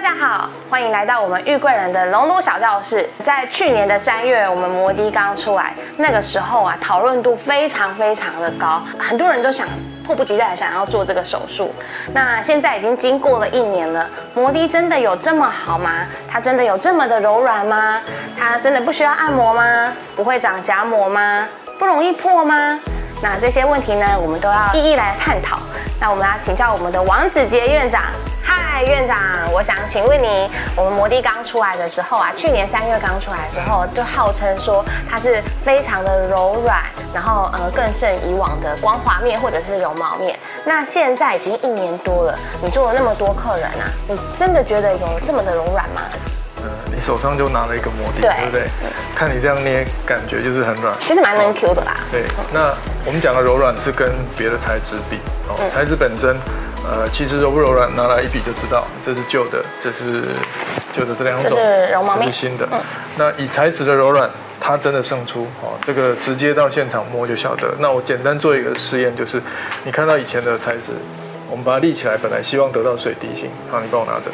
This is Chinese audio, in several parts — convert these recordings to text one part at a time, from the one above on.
大家好，欢迎来到我们玉贵人的龙都小教室。在去年的三月，我们摩的刚出来，那个时候啊，讨论度非常非常的高，很多人都想迫不及待想要做这个手术。那现在已经经过了一年了，摩的真的有这么好吗？它真的有这么的柔软吗？它真的不需要按摩吗？不会长夹膜吗？不容易破吗？那这些问题呢，我们都要一一来探讨。那我们要请教我们的王子杰院长。嗨，院长，我想请问你，我们摩的刚出来的时候啊，去年三月刚出来的时候，就号称说它是非常的柔软，然后呃更胜以往的光滑面或者是绒毛面。那现在已经一年多了，你做了那么多客人啊，你真的觉得有这么的柔软吗？嗯，你手上就拿了一个摩的，对对不对？看你这样捏，感觉就是很软。其实蛮能 Q 的啦。对，那我们讲的柔软是跟别的材质比哦，材质本身，呃，其实柔不柔软，拿来一比就知道，这是旧的，这是旧的这两种，这是新的。那以材质的柔软，它真的胜出哦，这个直接到现场摸就晓得。那我简单做一个试验，就是你看到以前的材质，我们把它立起来，本来希望得到水滴性，好，你帮我拿着。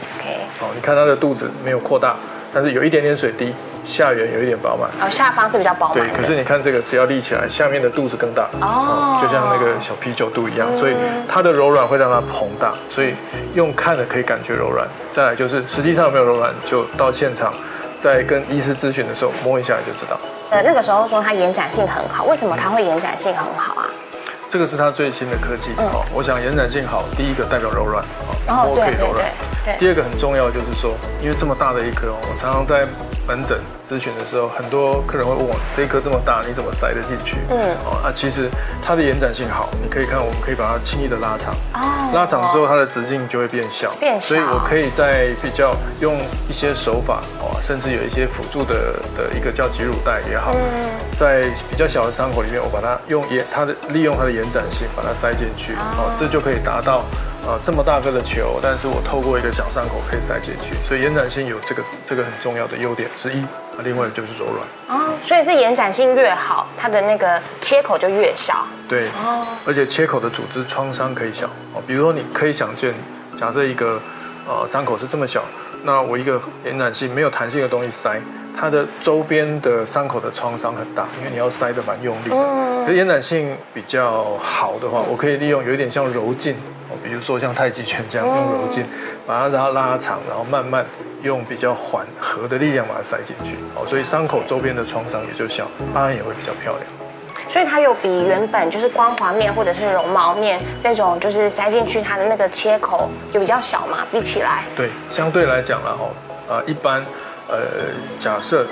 好，你看它的肚子没有扩大，但是有一点点水滴，下缘有一点饱满。哦，下方是比较饱满，对。可是你看这个，只要立起来，下面的肚子更大，哦就像那个小啤酒肚一样，所以它的柔软会让它膨大，所以用看的可以感觉柔软。再来就是实际上有没有柔软，就到现场，在跟医师咨询的时候摸一下你就知道。呃，那个时候说它延展性很好，为什么它会延展性很好啊？这个是它最新的科技哦。我想延展性好，第一个代表柔软，哦摸可以柔软。第二个很重要就是说，因为这么大的一颗哦，我常常在门诊咨询的时候，很多客人会问我，这一颗这么大，你怎么塞得进去？嗯。哦，啊，其实它的延展性好，你可以看，我们可以把它轻易的拉长。哦拉长之后，它的直径就会变小，变小。所以我可以在比较用一些手法哦，甚至有一些辅助的的一个叫挤乳袋也好，嗯。在比较小的伤口里面，我把它用延它的利用它的延展性把它塞进去，哦，这就可以达到呃这么大个的球，但是我透过一个小伤口可以塞进去，所以延展性有这个这个很重要的优点之一。啊，另外就是柔软，哦，所以是延展性越好，它的那个切口就越小。对，哦，而且切口的组织创伤可以小哦，比如说你可以想见，假设一个呃伤口是这么小，那我一个延展性没有弹性的东西塞，它的周边的伤口的创伤很大，因为你要塞得蛮用力的。嗯延展性比较好的话，我可以利用有一点像柔劲哦，比如说像太极拳这样用柔劲，把它然后拉长，然后慢慢用比较缓和的力量把它塞进去哦，所以伤口周边的创伤也就小，疤痕也会比较漂亮。所以它有比原本就是光滑面或者是绒毛面这种，就是塞进去它的那个切口有比较小嘛？比起来，对，相对来讲了哈，呃，一般，呃，假设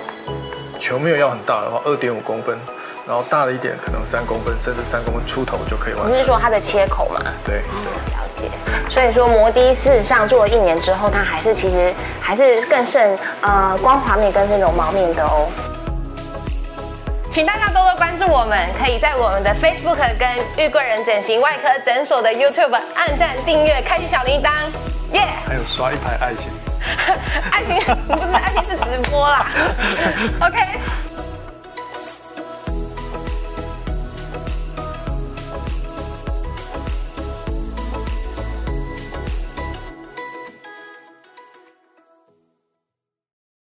球没有要很大的话，二点五公分，然后大了一点，可能三公分，甚至三公分出头就可以完成。你是说它的切口嘛？对，了解。所以说摩的事实上做了一年之后，它还是其实还是更胜呃光滑面跟是绒毛面的哦。请大家多多关注我们，可以在我们的 Facebook 跟玉贵人整形外科诊所的 YouTube 按赞、订阅、开启小铃铛，耶、还有刷一排爱心。爱情不是爱情是直播啦。OK，